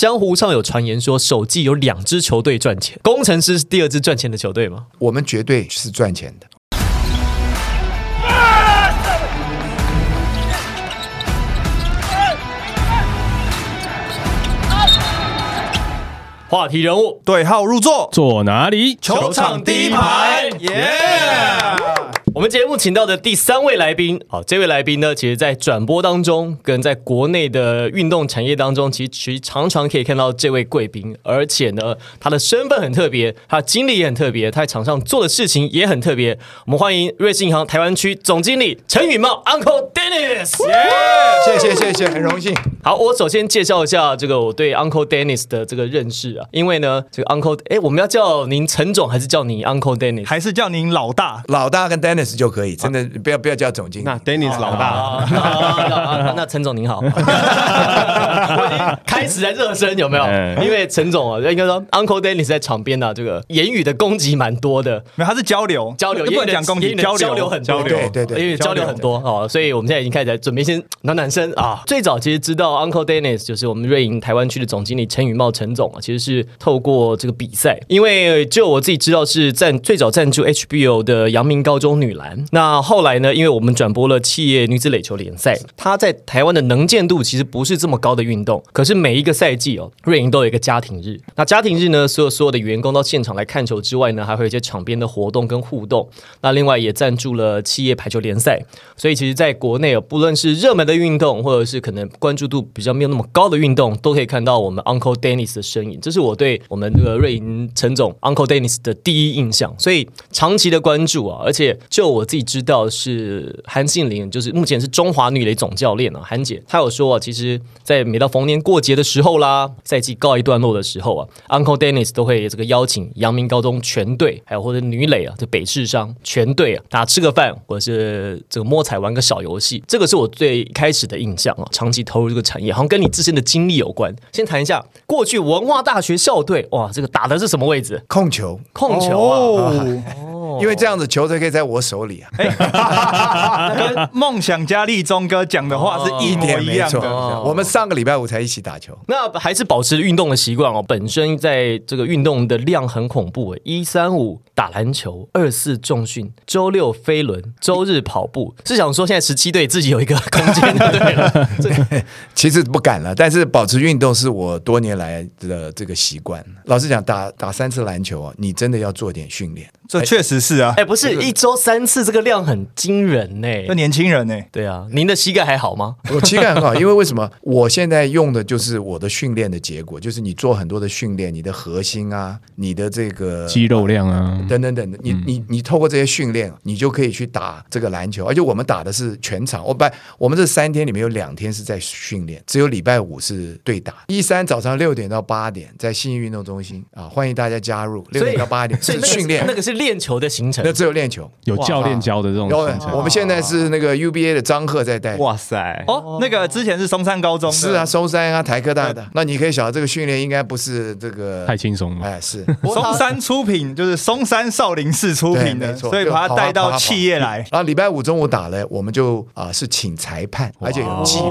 江湖上有传言说，首季有两支球队赚钱，工程师是第二支赚钱的球队吗？我们绝对是赚钱的。话题人物，对号入座，坐哪里？球场第一排，耶！我们节目请到的第三位来宾，好，这位来宾呢，其实在转播当中，跟在国内的运动产业当中，其实其实常常可以看到这位贵宾，而且呢，他的身份很特别，他的经历也很特别，他在场上做的事情也很特别。我们欢迎瑞士银行台湾区总经理陈宇茂 Uncle Dennis，耶！谢谢谢谢，很荣幸。好，我首先介绍一下这个我对 Uncle Dennis 的这个认识啊，因为呢，这个 Uncle，哎，我们要叫您陈总，还是叫你 Uncle Dennis？还是叫您老大？老大跟 Dennis。就可以，真的不要不要叫总经理。那 Dennis 老大，那陈总您好，我已经开始在热身，有没有？因为陈总啊，应该说 Uncle Dennis 在场边呢，这个言语的攻击蛮多的，没有，他是交流交流，不能讲攻击，交流交流很多，对对对，因为交流很多哦，所以我们现在已经开始在准备先暖暖身啊。最早其实知道 Uncle Dennis 就是我们瑞银台湾区的总经理陈宇茂陈总啊，其实是透过这个比赛，因为就我自己知道是赞最早赞助 HBO 的阳明高中女女篮。那后来呢？因为我们转播了企业女子垒球联赛，它在台湾的能见度其实不是这么高的运动。可是每一个赛季哦，瑞银都有一个家庭日。那家庭日呢，所有所有的员工到现场来看球之外呢，还会有一些场边的活动跟互动。那另外也赞助了企业排球联赛。所以其实在国内哦，不论是热门的运动，或者是可能关注度比较没有那么高的运动，都可以看到我们 Uncle Dennis 的身影。这是我对我们这个瑞银陈总 Uncle Dennis 的第一印象。所以长期的关注啊，而且我自己知道是韩信玲，就是目前是中华女垒总教练啊，韩姐，她有说啊，其实，在每到逢年过节的时候啦，赛季告一段落的时候啊，Uncle Dennis 都会这个邀请阳明高中全队，还有或者女垒啊，这北市商全队啊，大家吃个饭，或者是这个摸彩玩个小游戏，这个是我最开始的印象啊。长期投入这个产业，好像跟你自身的经历有关。先谈一下过去文化大学校队，哇，这个打的是什么位置？控球，控球啊。因为这样子球队可以在我手里啊！跟梦想家立中哥讲的话是一模一样的。我们上个礼拜五才一起打球，那还是保持运动的习惯哦。本身在这个运动的量很恐怖诶，一三五打篮球，二四重训，周六飞轮，周日跑步。是想说现在十七队自己有一个空间对了。其实不敢了，但是保持运动是我多年来的这个习惯。老实讲，打打三次篮球啊，你真的要做点训练。这确实是啊，哎，不是一周三次，这个量很惊人呢。这年轻人呢？对啊，您的膝盖还好吗？我膝盖很好，因为为什么？我现在用的就是我的训练的结果，就是你做很多的训练，你的核心啊，你的这个肌肉量啊，等等等等，你你你透过这些训练，你就可以去打这个篮球。而且我们打的是全场，我不，我们这三天里面有两天是在训练，只有礼拜五是对打。一三早上六点到八点在信义运动中心啊，欢迎大家加入。六点到八点是训练，那个是。练球的行程，那只有练球，有教练教的这种行程。我们现在是那个 UBA 的张赫在带。哇塞！哦，那个之前是松山高中，是啊，松山啊，台科大的。那你可以晓得这个训练应该不是这个太轻松了。哎，是 松山出品，就是松山少林寺出品的，所以把他带到企业来。然后礼拜五中午打了，我们就啊是请裁判，而且有积分，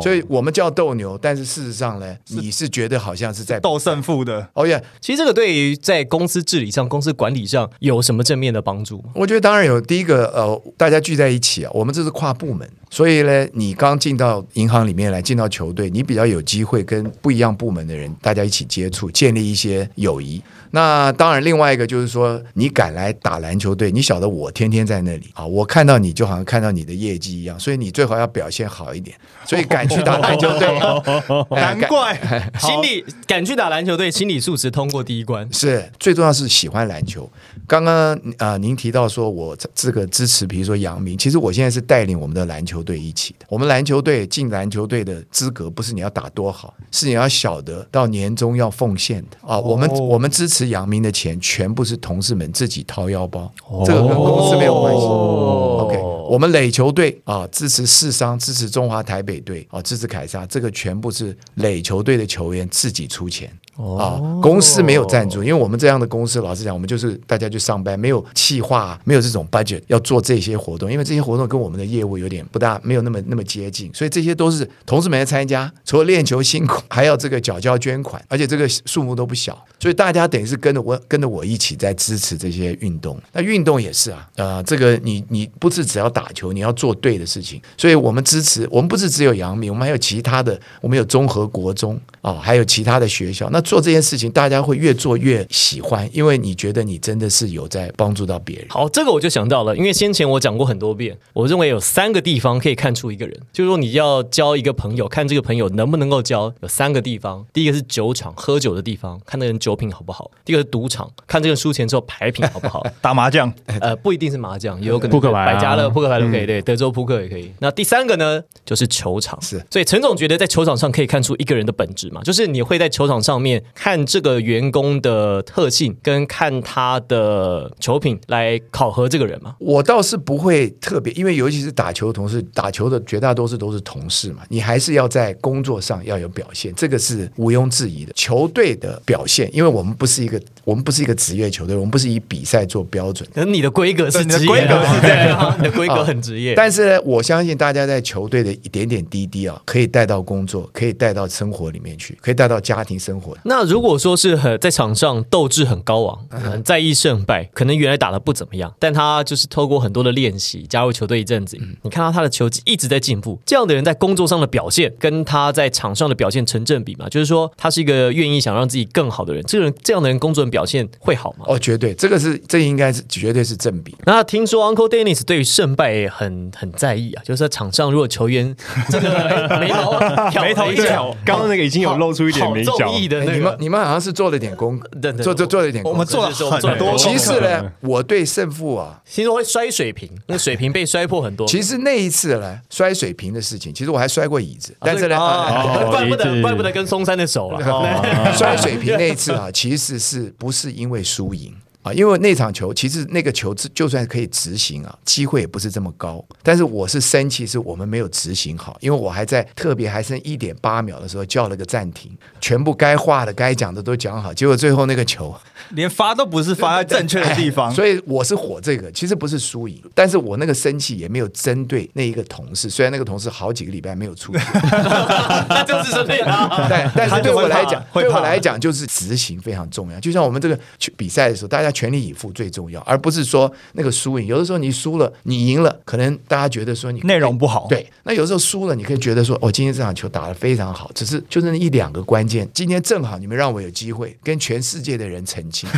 所以我们叫斗牛，但是事实上呢，你是觉得好像是在斗胜负的。哦耶！其实这个对于在公司治理上、公司管理上有什么正面的？帮助，我觉得当然有。第一个，呃，大家聚在一起啊，我们这是跨部门，所以呢，你刚进到银行里面来，进到球队，你比较有机会跟不一样部门的人大家一起接触，建立一些友谊。那当然，另外一个就是说，你敢来打篮球队，你晓得我天天在那里啊，我看到你就好像看到你的业绩一样，所以你最好要表现好一点。所以敢去打篮球队，难怪 心理敢去打篮球队，心理素质通过第一关。是最重要是喜欢篮球。刚刚啊，您提到说我这个支持，比如说杨明，其实我现在是带领我们的篮球队一起的。我们篮球队进篮球队的资格，不是你要打多好，是你要晓得到年终要奉献的啊。我们我们支持。吃阳明的钱全部是同事们自己掏腰包，这个跟公司没有关系。OK，我们垒球队啊，支持世商，支持中华台北队啊，支持凯撒，这个全部是垒球队的球员自己出钱。啊，公司没有赞助，因为我们这样的公司，老实讲，我们就是大家去上班，没有企划，没有这种 budget 要做这些活动，因为这些活动跟我们的业务有点不大，没有那么那么接近，所以这些都是同事们来参加，除了练球辛苦，还要这个缴交捐款，而且这个数目都不小，所以大家等于是跟着我跟着我一起在支持这些运动。那运动也是啊，呃，这个你你不是只要打球，你要做对的事情，所以我们支持，我们不是只有杨明，我们还有其他的，我们有综合国中啊，还有其他的学校，那。做这件事情，大家会越做越喜欢，因为你觉得你真的是有在帮助到别人。好，这个我就想到了，因为先前我讲过很多遍，我认为有三个地方可以看出一个人，就是说你要交一个朋友，看这个朋友能不能够交，有三个地方。第一个是酒场，喝酒的地方，看那个人酒品好不好；第二个是赌场，看这个输钱之后牌 品好不好；打麻将，呃，不一定是麻将，也有可能扑克牌、百家乐、扑克牌都可以，对，德州扑克也可以。那第三个呢，就是球场。是，所以陈总觉得在球场上可以看出一个人的本质嘛，就是你会在球场上面看这个。员工的特性跟看他的球品来考核这个人吗？我倒是不会特别，因为尤其是打球同事，打球的绝大多数都是同事嘛，你还是要在工作上要有表现，这个是毋庸置疑的。球队的表现，因为我们不是一个，我们不是一个职业球队，我们不是以比赛做标准。可是你的规格是职业，你的规格很职业。但是我相信大家在球队的一点点滴滴啊，可以带到工作，可以带到生活里面去，可以带到家庭生活。那如果说是。很在场上斗志很高昂，很在意胜败，可能原来打的不怎么样，但他就是透过很多的练习，加入球队一阵子，你看到他的球技一直在进步。这样的人在工作上的表现，跟他在场上的表现成正比嘛？就是说，他是一个愿意想让自己更好的人。这个人这样的人工作表现会好吗？哦，绝对，这个是这应该是绝对是正比。那听说 Uncle Dennis 对于胜败很很在意啊，就是在场上如果球员这个眉头眉头一挑，刚刚那个已经有露出一点眉角的，你们你们好像是。做了点功，做做做了一点，我们做了很多。其实呢，我对胜负啊，其实会摔水瓶，那个水瓶被摔破很多。其实那一次呢，摔水瓶的事情，其实我还摔过椅子，但是呢，怪不得怪不得跟松山的手了，摔水瓶那一次啊，其实是不是因为输赢？因为那场球，其实那个球就算可以执行啊，机会也不是这么高。但是我是生气，是我们没有执行好。因为我还在特别还剩一点八秒的时候叫了个暂停，全部该画的、该讲的都讲好。结果最后那个球 连发都不是发在正确的地方，所以我是火这个。其实不是输赢，但是我那个生气也没有针对那一个同事。虽然那个同事好几个礼拜没有出 就是这样。但但是对我来讲，对我来讲就是执行非常重要。就像我们这个去比赛的时候，大家。全力以赴最重要，而不是说那个输赢。有的时候你输了，你赢了，可能大家觉得说你内容不好。对，那有时候输了，你可以觉得说，我今天这场球打得非常好，只是就是那一两个关键。今天正好你们让我有机会跟全世界的人澄清。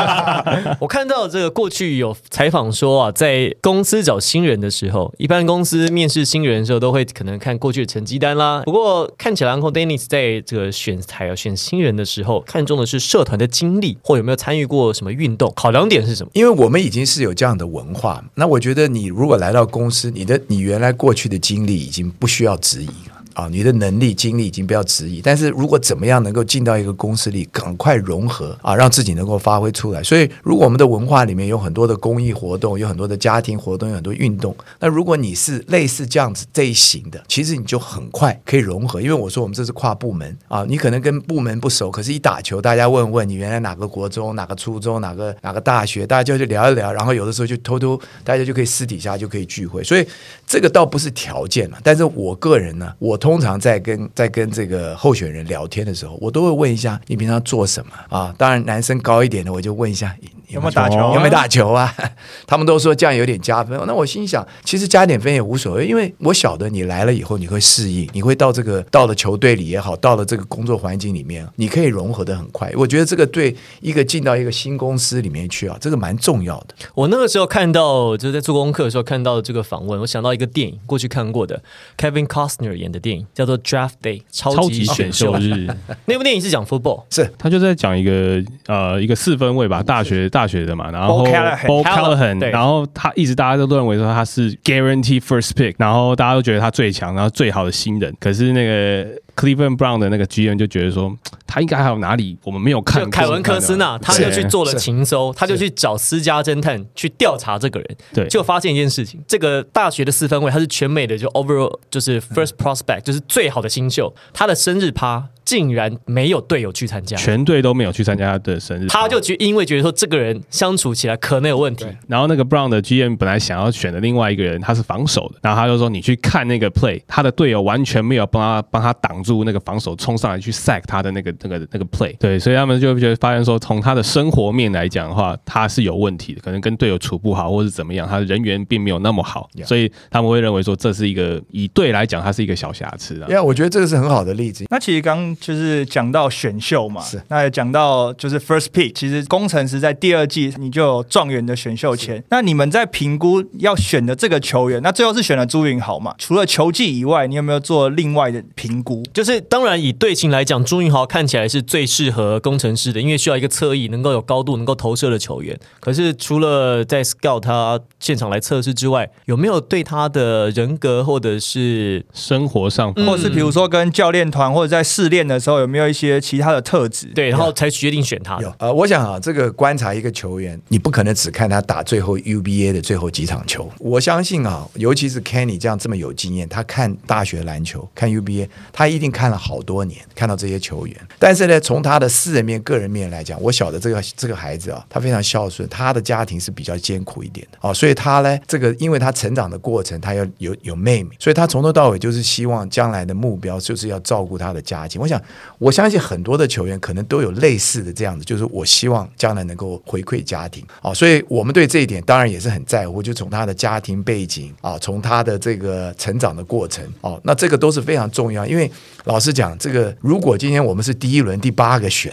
我看到这个过去有采访说啊，在公司找新人的时候，一般公司面试新人的时候都会可能看过去的成绩单啦。不过看起来，Uncle Dennis 在这个选材啊选新人的时候，看重的是社团的经历或有没有参与过什么。运动考量点是什么？因为我们已经是有这样的文化，那我觉得你如果来到公司，你的你原来过去的经历已经不需要质疑了。啊，你的能力、精力已经不要质疑，但是如果怎么样能够进到一个公司里，赶快融合啊，让自己能够发挥出来。所以，如果我们的文化里面有很多的公益活动，有很多的家庭活动，有很多运动，那如果你是类似这样子这一型的，其实你就很快可以融合。因为我说我们这是跨部门啊，你可能跟部门不熟，可是一打球，大家问问你原来哪个国中、哪个初中、哪个哪个大学，大家就去聊一聊，然后有的时候就偷偷大家就可以私底下就可以聚会。所以这个倒不是条件了，但是我个人呢，我通常在跟在跟这个候选人聊天的时候，我都会问一下你平常做什么啊？当然，男生高一点的，我就问一下有没有打球，有没有打球啊？他们都说这样有点加分。那我心想，其实加点分也无所谓，因为我晓得你来了以后你会适应，你会到这个到了球队里也好，到了这个工作环境里面，你可以融合的很快。我觉得这个对一个进到一个新公司里面去啊，这个蛮重要的。我那个时候看到就是在做功课的时候看到这个访问，我想到一个电影，过去看过的 Kevin Costner 演的电影，叫做 Draft Day 超级选秀日。那部电影是讲 football，是他就在讲一个呃一个四分位吧，大学大学的嘛，然后 Paul Callahan，然后他一直大家都认为说他是 guarantee first pick，然后大家都觉得他最强，然后最好的新人，可是那个。Cleveland Brown 的那个 GM 就觉得说，他应该还有哪里我们没有看。凯文科斯纳，他就去做了情搜，他就去找私家侦探去调查这个人，对，就发现一件事情：这个大学的四分位，他是全美的就 overall 就是 first prospect，就是最好的新秀，他的生日趴。竟然没有队友去参加，全队都没有去参加他的生日，他就觉因为觉得说这个人相处起来可能有问题。然后那个 Brown 的 GM 本来想要选的另外一个人，他是防守的，然后他就说你去看那个 play，他的队友完全没有帮他帮他挡住那个防守冲上来去 sack 他的那个那个那个 play，对，所以他们就觉得发现说从他的生活面来讲的话，他是有问题的，可能跟队友处不好或是怎么样，他的人缘并没有那么好，所以他们会认为说这是一个以队来讲，它是一个小瑕疵啊。因为我觉得这个是很好的例子。那其实刚就是讲到选秀嘛，是那也讲到就是 first pick，其实工程师在第二季你就有状元的选秀权。那你们在评估要选的这个球员，那最后是选了朱云豪嘛？除了球技以外，你有没有做另外的评估？就是当然以队形来讲，朱云豪看起来是最适合工程师的，因为需要一个侧翼能够有高度、能够投射的球员。可是除了在 scout 他现场来测试之外，有没有对他的人格或者是生活上，或者是比如说跟教练团或者在试练的时候，有没有一些其他的特质？对，然后才决定选他。有呃，我想啊，这个观察一个球员，你不可能只看他打最后 UBA 的最后几场球。我相信啊，尤其是 Kenny 这样这么有经验，他看大学篮球、看 UBA，他一定看了好多年，看到这些球员。但是呢，从他的私人面、个人面来讲，我晓得这个这个孩子啊，他非常孝顺，他的家庭是比较艰苦一点的啊，所以他呢，这个因为他成长的过程，他要有有妹妹，所以他从头到尾就是希望将来的目标就是要照顾他的家庭。我想，我相信很多的球员可能都有类似的这样子，就是我希望将来能够回馈家庭啊。所以我们对这一点当然也是很在乎，就从他的家庭背景啊，从他的这个成长的过程哦，那这个都是非常重要。因为老实讲，这个如果今天我们是第一轮第八个选，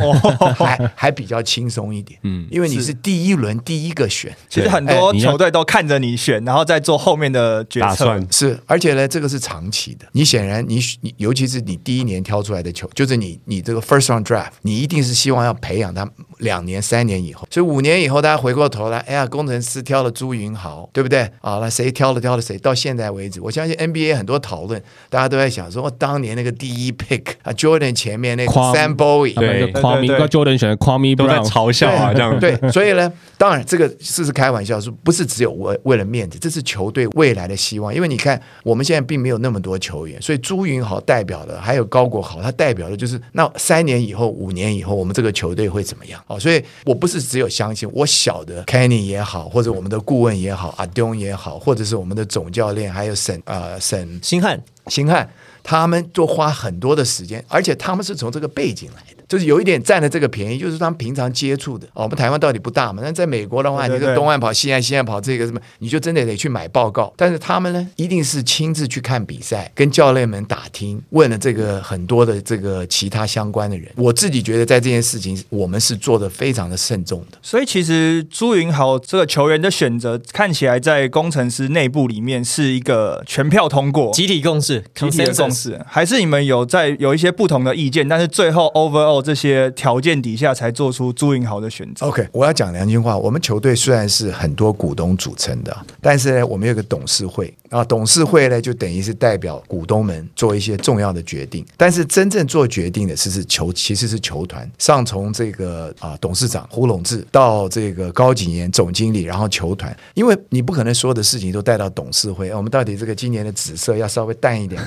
还还比较轻松一点，嗯，因为你是第一轮第一个选，其实很多球队都看着你选，然后再做后面的决策。是，而且呢，这个是长期的。你显然，你你尤其是你第一年挑出来的球，就是你你这个 first round draft，你一定是希望要培养他两年、三年以后。所以五年以后，大家回过头来，哎呀，工程师挑了朱云豪，对不对？啊，那谁挑了挑了谁？到现在为止，我相信 NBA 很多讨论，大家都在想说，当年那个第一 pick 啊，Jordan 前面那个 Sam Bowie，对，夸米跟 Jordan 选的夸米都在嘲笑啊，这样对。所以呢，当然这个是是开玩笑，是不是只有为为了面子？这是球队未来的希望，因为你看。我们现在并没有那么多球员，所以朱云豪代表的还有高国豪，他代表的就是那三年以后、五年以后，我们这个球队会怎么样？哦，所以我不是只有相信我晓得 Kenny 也好，或者我们的顾问也好，阿东也好，或者是我们的总教练，还有沈呃沈星汉星汉，他们都花很多的时间，而且他们是从这个背景来的。就是有一点占了这个便宜，就是他们平常接触的。哦，我们台湾到底不大嘛？那在美国的话，你个东岸跑西岸，西岸跑这个什么，你就真的得去买报告。但是他们呢，一定是亲自去看比赛，跟教练们打听，问了这个很多的这个其他相关的人。我自己觉得在这件事情，我们是做的非常的慎重的。所以其实朱云豪这个球员的选择，看起来在工程师内部里面是一个全票通过，集体共识，集体共识，还是你们有在有一些不同的意见？但是最后 overall。这些条件底下才做出朱云豪的选择。OK，我要讲良心话，我们球队虽然是很多股东组成的，但是呢，我们有个董事会啊，董事会呢就等于是代表股东们做一些重要的决定。但是真正做决定的是是球，其实是球团上从这个啊董事长胡龙志到这个高景言总经理，然后球团，因为你不可能所有的事情都带到董事会。我们到底这个今年的紫色要稍微淡一点，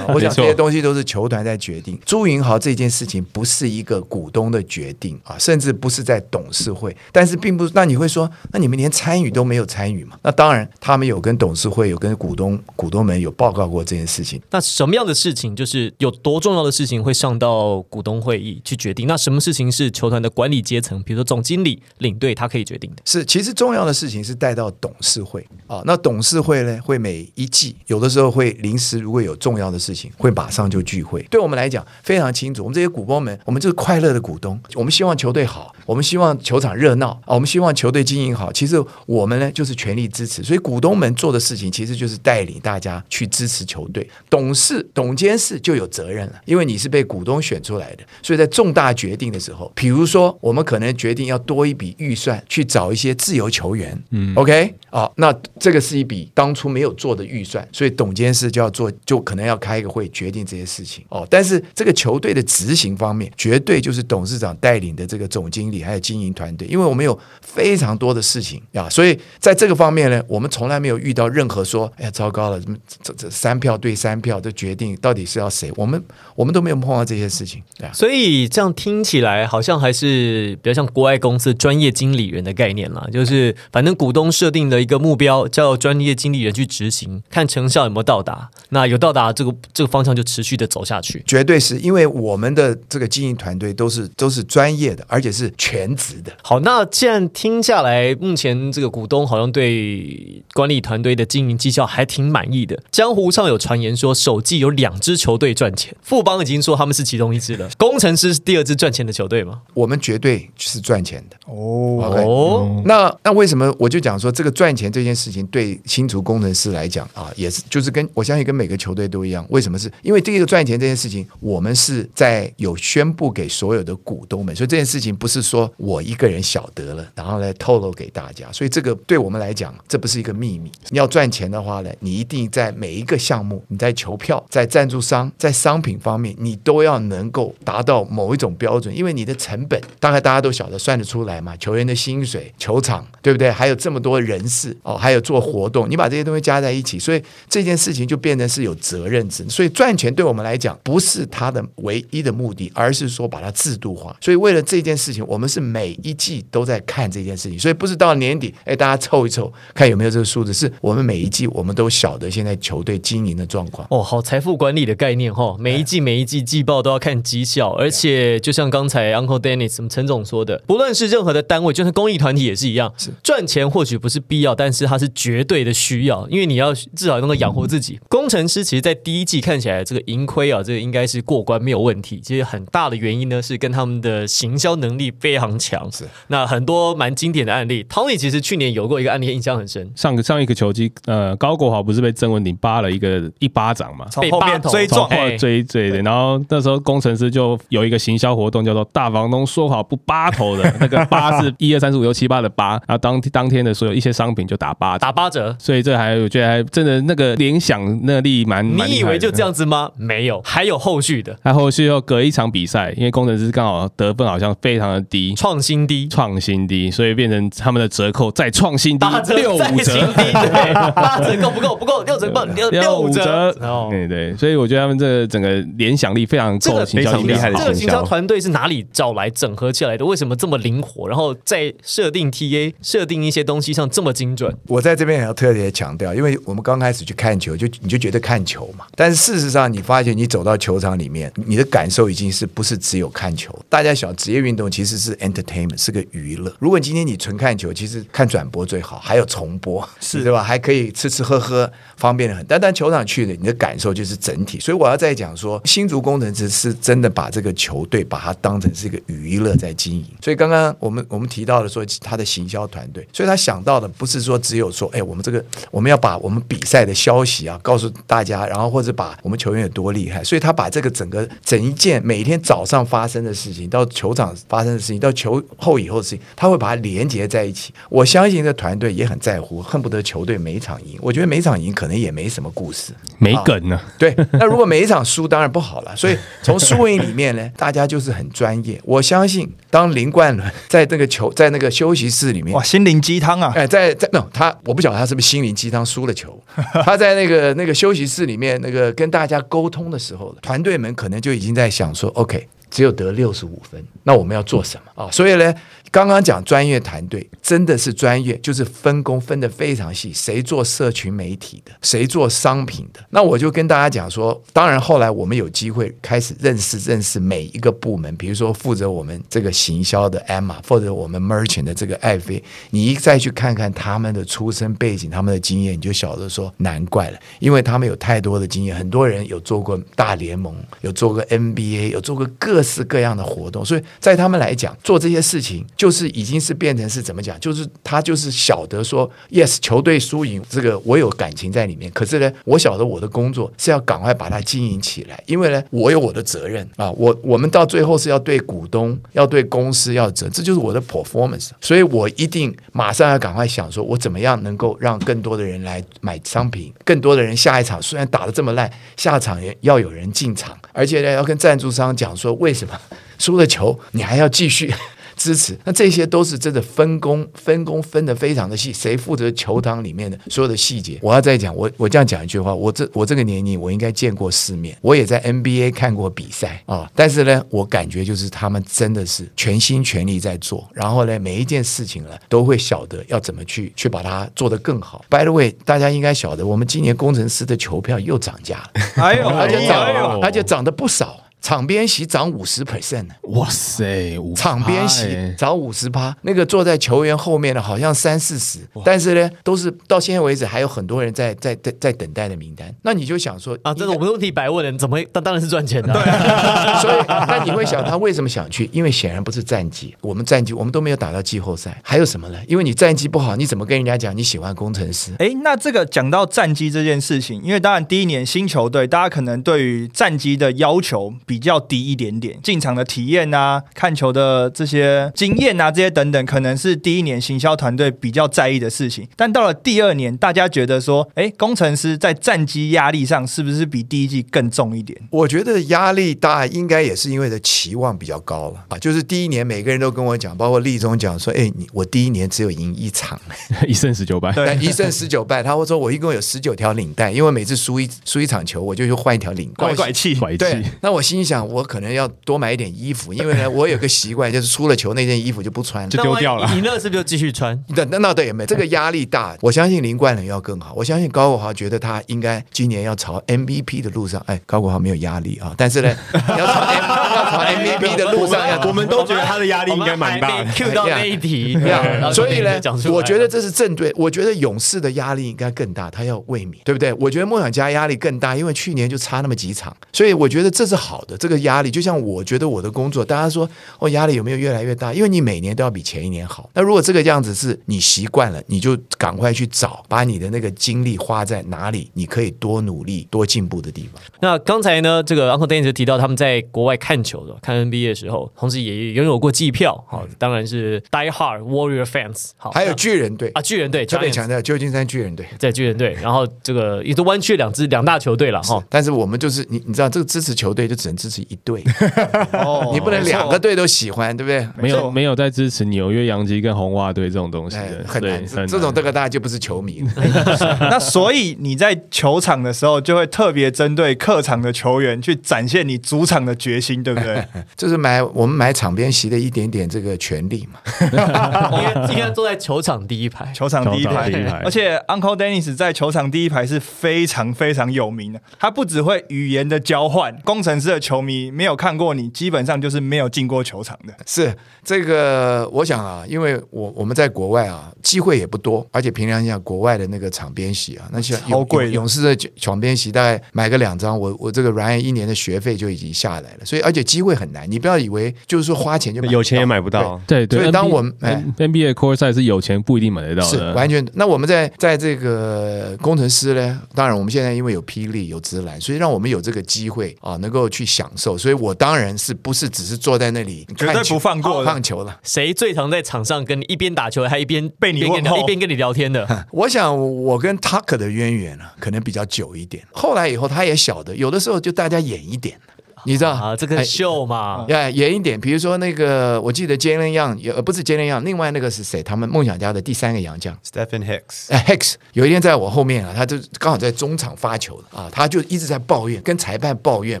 我想这些东西都是球团在决定。朱云豪这件事情。不是一个股东的决定啊，甚至不是在董事会，但是并不，那你会说，那你们连参与都没有参与嘛？那当然，他们有跟董事会有跟股东股东们有报告过这件事情。那什么样的事情，就是有多重要的事情会上到股东会议去决定？那什么事情是球团的管理阶层，比如说总经理、领队，他可以决定的？是，其实重要的事情是带到董事会啊。那董事会呢，会每一季有的时候会临时，如果有重要的事情，会马上就聚会。对我们来讲非常清楚，我们这些股东们。我们就是快乐的股东，我们希望球队好，我们希望球场热闹啊，我们希望球队经营好。其实我们呢就是全力支持，所以股东们做的事情其实就是带领大家去支持球队。董事、董监事就有责任了，因为你是被股东选出来的，所以在重大决定的时候，比如说我们可能决定要多一笔预算去找一些自由球员，嗯，OK，啊，那这个是一笔当初没有做的预算，所以董监事就要做，就可能要开一个会决定这些事情哦。但是这个球队的执行方面，绝对就是董事长带领的这个总经理还有经营团队，因为我们有非常多的事情呀，所以在这个方面呢，我们从来没有遇到任何说，哎呀，糟糕了，这这三票对三票的决定到底是要谁？我们我们都没有碰到这些事情，对啊。所以这样听起来好像还是比较像国外公司专业经理人的概念啦，就是反正股东设定的一个目标，叫专业经理人去执行，看成效有没有到达。那有到达这个这个方向，就持续的走下去。绝对是因为我们的这个经营团队都是都是专业的，而且是全职的。好，那既然听下来，目前这个股东好像对管理团队的经营绩效还挺满意的。江湖上有传言说，首季有两支球队赚钱，富邦已经说他们是其中一支了。工程师是第二支赚钱的球队吗？我们绝对是赚钱的。哦哦，那那为什么我就讲说这个赚钱这件事情对新竹工程师来讲啊，也是就是跟我相信跟每个球队都一样，为什么是？因为第一个赚钱这件事情，我们是在有有宣布给所有的股东们，所以这件事情不是说我一个人晓得了，然后来透露给大家，所以这个对我们来讲，这不是一个秘密。你要赚钱的话呢，你一定在每一个项目，你在球票、在赞助商、在商品方面，你都要能够达到某一种标准，因为你的成本大概大家都晓得算得出来嘛，球员的薪水、球场，对不对？还有这么多人事哦，还有做活动，你把这些东西加在一起，所以这件事情就变成是有责任制。所以赚钱对我们来讲不是他的唯一的目的，而是说把它制度化。所以为了这件事情，我们是每一季都在看这件事情，所以不是到年底，哎，大家凑一凑看有没有这个数字，是我们每一季我们都晓得现在球队经营的状况。哦，好财富管理的概念哈，每一季每一季季报都要看绩效，而且就像刚才 Uncle Dennis 什么陈总说的，不论是任何的单位，就算公益团体也是一样，是赚钱或许不是必要，但是它是绝对的需要，因为你要至少能够养活自己。工程师其实，在第一季看起来这个盈亏啊，这个应该是过关没有问题。其实很大的原因呢，是跟他们的行销能力非常强。是。那很多蛮经典的案例，Tony 其实去年有过一个案例，印象很深。上个上一个球季，呃，高国豪不是被郑文鼎扒了一个一巴掌嘛？被后面追撞，哎。追追的，然后那时候工程师就有一个行销活动，叫做“大房东说好不扒头的”，那个八是一二三四五六七八的八，然后当当天的所有一些商品就打八折打八折，所以这还我觉得还真的那个联想那力蛮，蛮你以为就这样子吗？没有，还有后续的。还后续又隔一场比赛，因为工程师刚好得分好像非常的低，创新低。创新低，所以变成他们的折扣再创新低六五折。对，八折够不够？不够，六折够，六六五折。哦，对对，所以我觉得他们这个整个联想力非常够，非常厉害的这个行销行销团队是哪里找来整合起来的？为什么这么灵活？然后在设定 TA、设定一些东西上这么精准？我在这边也要特别强调，因为我们刚开始去看球，就你就觉得看球嘛，但是事实上你发现你走到球场里面，你的感受已经是不是只有看球？大家想，职业运动其实是 entertainment，是个娱乐。如果今天你纯看球，其实看转播最好，还有重播，是对吧？还可以吃吃喝喝，方便的很。但但球场去了，你的感受就是整体。所以我要再讲说，新竹工程师是真的把这个球队把它当成是一个娱乐在经营。所以刚刚我们我们提到了说他的行销团队，所以他想到的不是说只有说，哎，我们这个我们要把我们比赛的消息啊告诉大家，然后或者把我们球员有多厉害，所以他把这个整个整一件每天早上发生的事情，到球场发生的事情，到球后以后的事情，他会把它连接在一起。我相信这团队也很在乎，恨不得球队每一场赢。我觉得每一场赢可能也没什么故事，没梗呢。对，那如果每一场输，当然不好了。所以从输赢里面呢，大家就是很专业。我相信，当林冠伦在那个球 在那个休息室里面哇，，心灵鸡汤啊！哎，在在没有他，我不晓得他是不是心灵鸡汤输了球。他在那个那个休息室里面，那个跟大家沟通的时候，团队们可能就已经在想说，OK，只有得六十五分，那我们要做什么啊？所以呢，刚刚讲专业团队真的是专业，就是分工分得非常细，谁做社群媒体的，谁做商品的。那我就跟大家讲说，当然后来我们有机会开始认识认识每一个部门，比如说负责我们这个行销的 Emma，或者我们 Merchant 的这个艾菲，你一再去看看他们的出身背景、他们的经验，你就晓得说难怪了，因为他们有太多的经验，很多人有做过大联盟，有做过 NBA，有做过各式各样的活动，所以在他们来讲，做这些事情就是已经是变成是怎么讲，就是他就是晓得说，yes，球队输赢这个我有感情在里面，可是呢，我晓得我的工作是要赶快把它经营起来，因为呢，我有我的责任啊，我我们到最后是要对股东、要对公司要责，这就是我的 performance，所以我一定马上要赶快想说，我怎么样能够让更多的人来买商品，更多的人下一场虽然打得这么烂，下场也要有人进场，而且呢，要跟赞助商讲说为什么输了球你还要继续。支持，那这些都是真的分工，分工分得非常的细，谁负责球场里面的所有的细节？我要再讲，我我这样讲一句话，我这我这个年龄，我应该见过世面，我也在 NBA 看过比赛啊，但是呢，我感觉就是他们真的是全心全力在做，然后呢，每一件事情呢，都会晓得要怎么去去把它做得更好。By the way，大家应该晓得，我们今年工程师的球票又涨价了，哎呦，而且哎涨，呦而且涨得不少。场边席涨五十 percent 呢，哇塞，五场边席涨五十八，那个坐在球员后面的好像三四十，但是呢，都是到现在为止还有很多人在在在在等待的名单。那你就想说啊，这个我们问题白问了，怎么会？当当然是赚钱的、所以那你会想他为什么想去？因为显然不是战绩，我们战绩我们都没有打到季后赛，还有什么呢？因为你战绩不好，你怎么跟人家讲你喜欢工程师？哎，那这个讲到战机这件事情，因为当然第一年新球队，大家可能对于战机的要求比较低一点点，进场的体验啊、看球的这些经验啊、这些等等，可能是第一年行销团队比较在意的事情。但到了第二年，大家觉得说，哎，工程师在战机压力上是不是比第一季更重一点？我觉得压力大，应该也是因为的期望比较高了啊。就是第一年每个人都跟我讲，包括立中讲说，哎，你我第一年只有赢一场，一胜十九败，一胜十九败。他会说我一共有十九条领带，因为每次输一输一场球，我就去换一条领带。怪怪气，拐对气，，那我心想，我可能要多买一点衣服，因为呢，我有个习惯，就是出了球那件衣服就不穿了。就丢掉了你那是不是就继续穿？那那那对也没，这个压力大。我相信林冠伦要更好，我相信高国豪觉得他应该今年要朝 MVP 的路上。哎，高国豪没有压力啊，但是呢，要朝 M, 要朝 MVP 的路上要我们都觉得他的压力应该蛮大的 Q 到那一题，所以呢我觉得这是正对。我觉得勇士的压力应该更大，他要卫冕，对不对？我觉得梦想家压力更大，因为去年就差那么几场，所以我觉得这是好的。这个压力，就像我觉得我的工作，大家说哦，压力有没有越来越大？因为你每年都要比前一年好。那如果这个样子是你习惯了，你就赶快去找，把你的那个精力花在哪里，你可以多努力、多进步的地方。那刚才呢，这个 Uncle Dennis 就提到他们在国外看球的，看 NBA 的时候，同时也拥有过季票，好，当然是 Die Hard Warrior fans，好，还有巨人队啊，巨人队，特别强调旧金山巨人队。在巨人队，然后这个也都弯曲两支两大球队了哈。但是我们就是你，你知道这个支持球队就只能支持一队，哦你不能两个队都喜欢，对不对？没有没有在支持纽约洋基跟红袜队这种东西哎的，对很难，这这种这个大家就不是球迷了。那所以你在球场的时候，就会特别针对客场的球员去展现你主场的决心，对不对？就是买我们买场边席的一点点这个权利嘛。应该应该坐在球场第一排。球场第一排第一排，而且 Uncle Dennis 在球场第一排是非常非常有名的。他不只会语言的交换，工程师的球迷没有看过你，基本上就是没有进过球场的。是这个，我想啊，因为我我们在国外啊，机会也不多，而且平常讲国外的那个场边席啊，那些好贵的勇勇士的场边席，大概买个两张，我我这个 ran 一年的学费就已经下来了。所以而且机会很难，你不要以为就是说花钱就买有钱也买不到。对对。所以当 NBA 我们哎 NBA core 赛是有钱不一定买得到是的，完全。那我们在在这个工程师呢，当然我们现在因为有霹雳有直男，所以让我们有这个机会啊，能够去享受。所以我当然是不是只是坐在那里绝对不放过的看球了。谁最常在场上跟你一边打球，还一边被你一边跟问候一边跟你聊天的？我想我跟 Tucker 的渊源呢、可能比较久一点。后来以后他也晓得，有的时候就大家演一点，你知道？啊，这个哎秀嘛，哎，演一点，比如说那个，我记得 Jalen Young，也呃不是 Jalen Young，另外那个是谁？他们梦想家的第三个洋将，Stephen Hicks，哎，Hex 有一天在我后面啊，他就刚好在中场发球的啊，他就一直在抱怨，跟裁判抱怨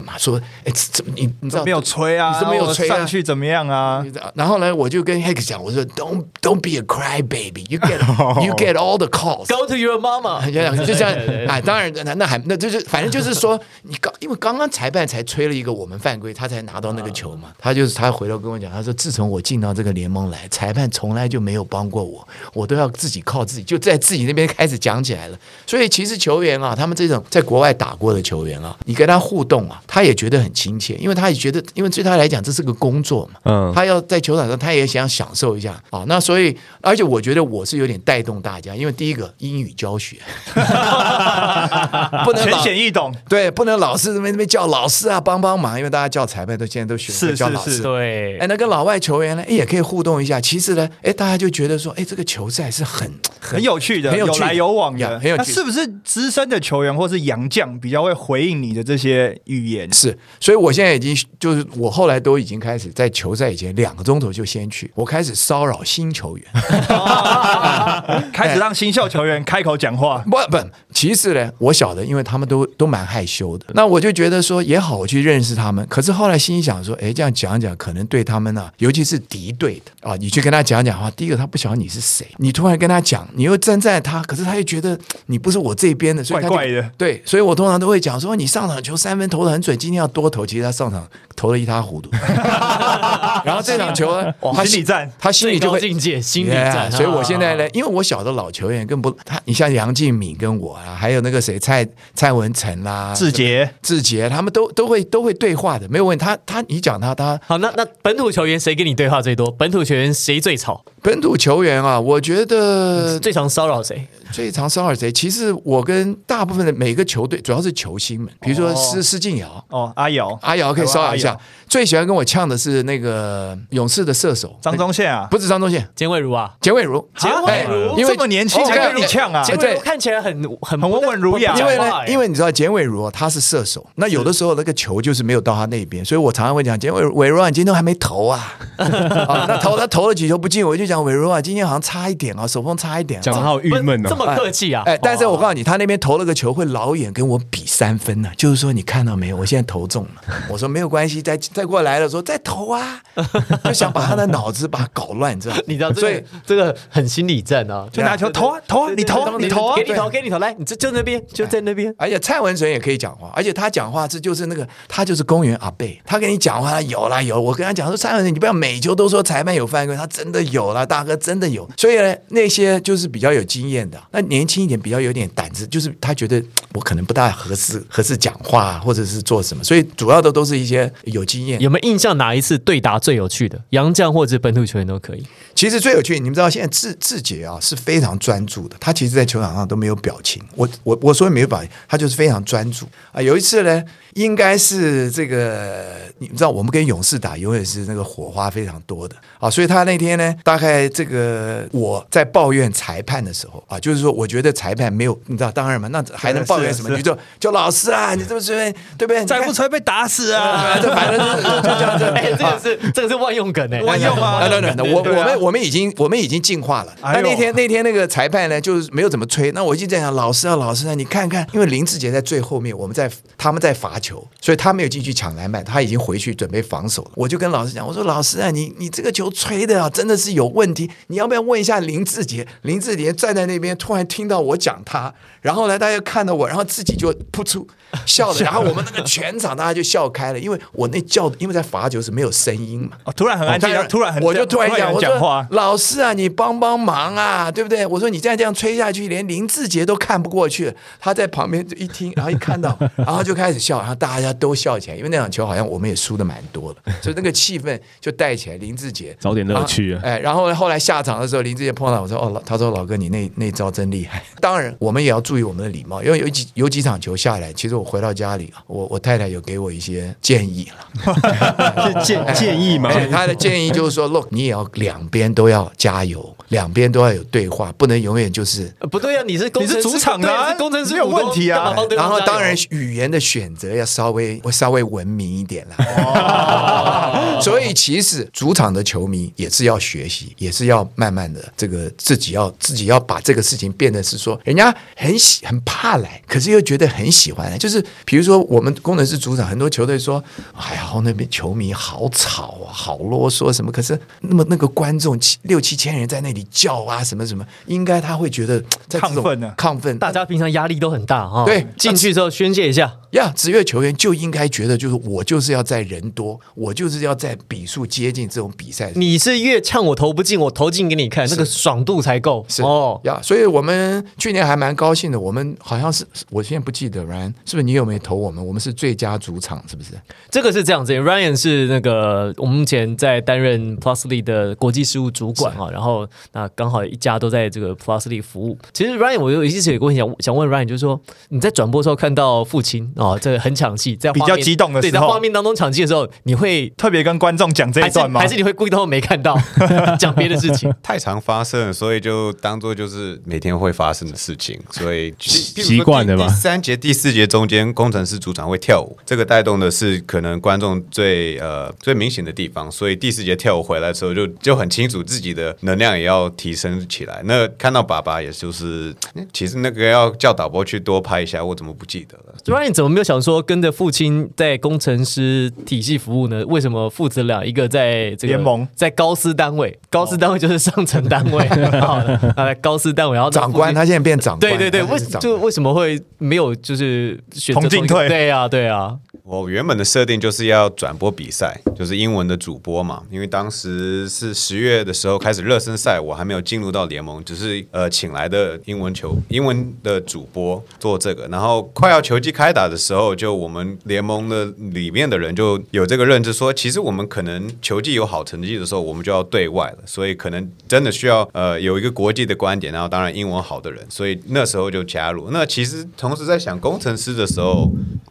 嘛，说，哎，怎么你你知道没有吹啊，你是没有吹啊？上去怎么样啊？你知道然后呢，我就跟 Hicks 讲，我说，Don't Don't be a cry baby, you get you get all the calls。Go to your mama，就这样，就这样。对对对，哎，当然，那那还那就是，反正就是说，你刚因为刚刚裁判才吹了一个个我们犯规，他才拿到那个球嘛。他就是他回头跟我讲，他说自从我进到这个联盟来，裁判从来就没有帮过我，我都要自己靠自己，就在自己那边开始讲起来了。所以其实球员啊，他们这种在国外打过的球员啊，你跟他互动啊，他也觉得很亲切，因为他也觉得，因为对他来讲这是个工作嘛，嗯他要在球场上，他也想享受一下啊。那所以，而且我觉得我是有点带动大家，因为第一个英语教学，不能浅显易懂，对，不能老是那边那边叫老师啊帮帮忙，因为大家叫裁判都现在都学是会叫老师。是是对哎，，那个老外球员呢，哎，也可以互动一下。其实呢，哎，大家就觉得说，哎，这个球赛是很很有趣的，很有趣的来有往的，呀很有趣那是不是资深的球员或是洋将比较会回应你的这些语言？是，所以我现在已经就是我后来都已经开始在球赛以前两个钟头就先去，我开始骚扰新球员。开始让新秀球员开口讲话。不不，其实呢，我晓得，因为他们都都蛮害羞的。那我就觉得说也好，我去认识他们。可是后来心里想说，哎，这样讲讲，可能对他们呢、尤其是敌对的啊，你去跟他讲讲话，第一个他不晓得你是谁，你突然跟他讲，你又站在他，可是他又觉得你不是我这边的，所以他就怪怪的对，所以我通常都会讲说，你上场球三分投的很准，今天要多投。其实他上场投的一塌糊涂。然后这场球呢，他心理战他心里就会境界心理 Yeah，战，所以我现在呢，因为我晓得老球员更不他，你像杨敬敏跟我啊，还有那个谁蔡蔡文成啦、志杰，志杰，他们都都会都会对话的，没有问题。他他你讲他他好，那那本土球员谁跟你对话最多？本土球员谁最吵？本土球员啊，我觉得最常骚扰谁？最常骚扰谁？其实我跟大部分的每个球队，主要是球星们，比如说施施晋尧。哦，阿瑶，阿瑶可以骚扰一下最喜欢跟我呛的是那个勇士的射手。张宗宪啊，不是张宗宪，简伟如啊，简伟如，简伟哎如因为这么年轻才跟你呛啊。哎简伟如对看起来很很很温文儒雅因为呢，因为为你知道简伟如哦他是射手，那有的时候那个球就是没有到他那边，所以我常常会讲简伟伟如啊，你今天都还没投啊，啊 那投他投了几球不进，我就讲伟如啊，今天好像差一点啊，手风差一点、啊，讲的好郁闷哦。这么客气啊？哎，但是我告诉你，他那边投了个球，会老远跟我比三分呢、就是说，你看到没有？我现在投中了。我说没有关系，再再过来了，说再投啊，就想把他的脑子把他搞乱，你知道吗？你知道这所以个这个很心理战啊，就拿球投啊投啊，你投啊你投啊给，你投，给你投，来，你这就那边，就在那边。而且蔡文成也可以讲话，而且他讲话是就是那个他就是公园阿贝，他跟你讲话他有啦有，我跟他讲说蔡文成你不要每球都说裁判有犯规，他真的有啦，大哥真的有。所以呢，那些就是比较有经验的，那年轻一点比较有点胆子，就是他觉得我可能不大合适合适讲话或者是做什么，所以主要的都是一些有经验。有没有印象哪一次对打最有趣的？洋将或者本土球员都可以。其实最有趣，你们知道现在志志杰啊是非常专注的，他其实在球场上都没有表情。我我我说没有表情，他就是非常专注啊。有一次呢，应该是这个，你们知道我们跟勇士打永远是那个火花非常多的啊，所以他那天呢，大概这个我在抱怨裁判的时候啊，就是说我觉得裁判没有，你知道，当然嘛，那还能抱怨什么？你就就老师啊，你这么随便对不对？再不吹，吹被打死啊！啊，这反正这样子。哎，这个是这个是万用梗哎，万用啊啊，对对对，我我们我们已经我们已经进化了。那那天那天那个裁判呢，就是没有怎么吹。那我一直在想，老师啊老师啊，你看看，因为林志杰在最后面，我们在他们在罚球，所以他没有进去抢篮板，他已经回去准备防守了。我就跟老师讲，我说老师啊，你你这个球吹的啊，真的是有问题，你要不要问一下林志杰？林志杰站在那边，突然听到我讲他，然后呢，大家看到我，然后自己就噗出笑了，然后我们那个全场大家就笑开了，因为我那叫，因为在罚球是没有声音嘛。哦突然很安静，突然很我就突然讲，有我讲话，老师啊，你帮帮忙啊，对不对？我说你再这样吹下去，连林志杰都看不过去。他在旁边就一听，然后一看到，然后就开始笑，然后大家都笑起来，因为那场球好像我们也输的蛮多的，所以那个气氛就带起来。林志杰找点乐趣啊哎，然后后来下场的时候，林志杰碰到我说：“哦，他说老哥，你那那招真厉害。”当然，我们也要注意我们的礼貌，因为有几有几场球下来，其实我回到家里啊，我我太太有给我一些建议了。是建建议吗？哎他的建议就是说，look，你也要两边都要加油，两边都要有对话，不能永远就是。呃不对啊，你是工你是主场的啊工程师有问题啊然后当然语言的选择要稍微会稍微文明一点啦。所以其实主场的球迷也是要学习，也是要慢慢的这个自己要自己要把这个事情变得是说，人家很喜很怕来，可是又觉得很喜欢来。就是比如说我们工程师主场，很多球队说，哎呀，那边球迷好吵啊，好啰嗦什么。可是那么那个观众七六七千人在那里叫啊，什么什么，应该他会觉得在亢奋呢亢奋，大家平常压力都很大哈。对进去之后宣泄一下。呀，职业球员就应该觉得，就是我就是要在人多，我就是要在比数接近这种比赛。你是越呛我投不进，我投进给你看，那个爽度才够。是哦，呀，所以我们去年还蛮高兴的。我们好像是，我现在不记得，Ryan 是不是你有没有投我们？我们是最佳主场，是不是？这个是这样子，Ryan 是那个我们目前在担任 Plusly 的国际事务主管啊，然后那刚好一家都在这个 Plusly 服务。其实 Ryan 我有一直有个问题想想问 Ryan，就是说你在转播的时候看到父亲哦，这个很抢戏，在比较激动的对，时候对在画面当中抢戏的时候，你会特别跟观众讲这一段吗？还是你会故意当没看到 讲别的事情？太常发生了，所以就当做就是每天会发生的事情，所以 习惯的吧第三节、第四节中间，工程师组长会跳舞，这个带动的是可能观众最呃最明显的地方，所以第四节跳舞回来的时候就就很清楚自己的能量也要提升起来。那看到爸爸，也就是 其实那个要叫导播去多拍一下，我怎么不记得了？Ryan 怎么没有想说跟着父亲在工程师体系服务呢？为什么父子俩一个在这个联盟在高斯单位，高斯单位就是上层单位，好的，高斯单位，然后长官，他现在变长官，对对对，为就为什么会没有就是选择同进退对啊对啊，我原本的设定就是要转播比赛，就是英文的主播嘛。因为当时是十月的时候开始热身赛，我还没有进入到联盟，只是呃请来的英文球英文的主播做这个。然后快要球季开打的时候，就我们联盟的里面的人就有这个认知说，其实我们可能球季有好成绩的时候，我们就要对外了，所以可能真的需要呃有一个国际的观点，然后当然英文好的人，所以那时候就加入。那其实同时在想工程师的时候。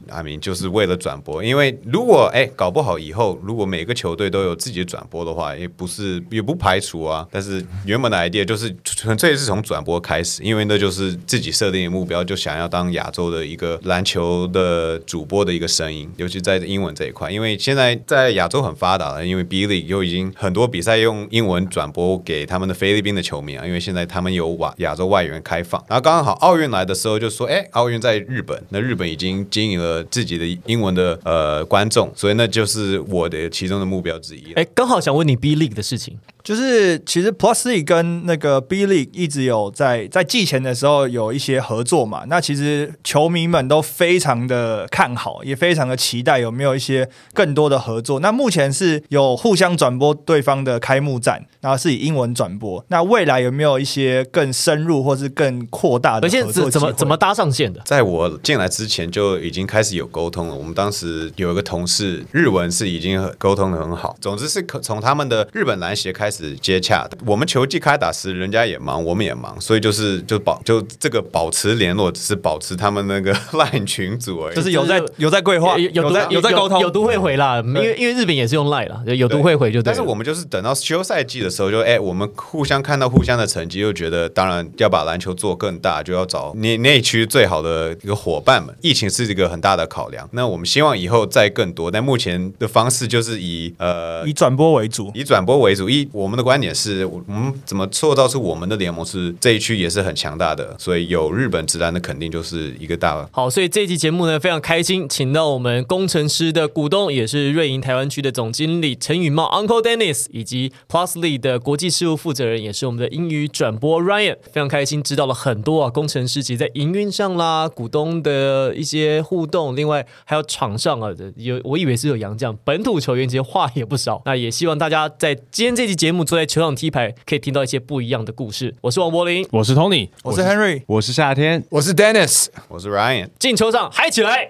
阿明就是为了转播，因为如果哎搞不好以后如果每个球队都有自己的转播的话，也不是也不排除啊。但是原本的 idea 就是纯粹是从转播开始，因为那就是自己设定的目标，就想要当亚洲的一个篮球的主播的一个声音，尤其在英文这一块，因为现在在亚洲很发达了，因为 B League 又已经很多比赛用英文转播给他们的菲律宾的球迷啊，因为现在他们有亚亚洲外援开放，然后刚刚好奥运来的时候就说，哎，奥运在日本，那日本已经经营了自己的英文的呃观众，所以那就是我的其中的目标之一。哎，刚好想问你 B League 的事情，就是其实 Plus League 跟那个 B League 一直有在在季前的时候有一些合作嘛。那其实球迷们都非常的看好，也非常的期待有没有一些更多的合作。那目前是有互相转播对方的开幕战，然后是以英文转播。那未来有没有一些更深入或是更扩大的而且怎怎么怎么搭上线的？在我进来之前就已经开始有沟通了。我们当时有一个同事，日文是已经沟通的很好。总之是可从他们的日本篮协开始接洽的。我们球季开打时，人家也忙，我们也忙，所以就是就保就这个保持联络，只是保持他们那个 LINE 群组而已。就是有在有在规划，有有在有在沟通，有都会回啦，因为因为日本也是用 Line 啦，有都会回就。但是我们就是等到休赛季的时候就，哎，我们互相看到互相的成绩，又觉得当然要把篮球做更大，就要找内内区最好的一个伙伴们。疫情是一个很大的考量，那我们希望以后再更多，但目前的方式就是以呃以转播为主。以转播为主。一我们的观点是，我们怎么塑造出我们的联盟是这一区也是很强大的，所以有日本直男的肯定就是一个大好，所以这期节目呢非常开心，请到我们工程师的股东，也是瑞银台湾区的总经理陈宇茂 Uncle Dennis，以及 Plusly 的国际事务负责人，也是我们的英语转播 Ryan，非常开心知道了很多啊，工程师其实在营运上啦，股东的一些互动，另外还有场上啊，有我以为是有洋将，本土球员其实话也不少，那也希望大家在今天这期节目坐在球场踢牌，可以听到一些不一样的故事。我是王柏林，我是 Tony，我是 Henry。我是夏天。我是 Dennis。我是 Ryan。进球场嗨起来！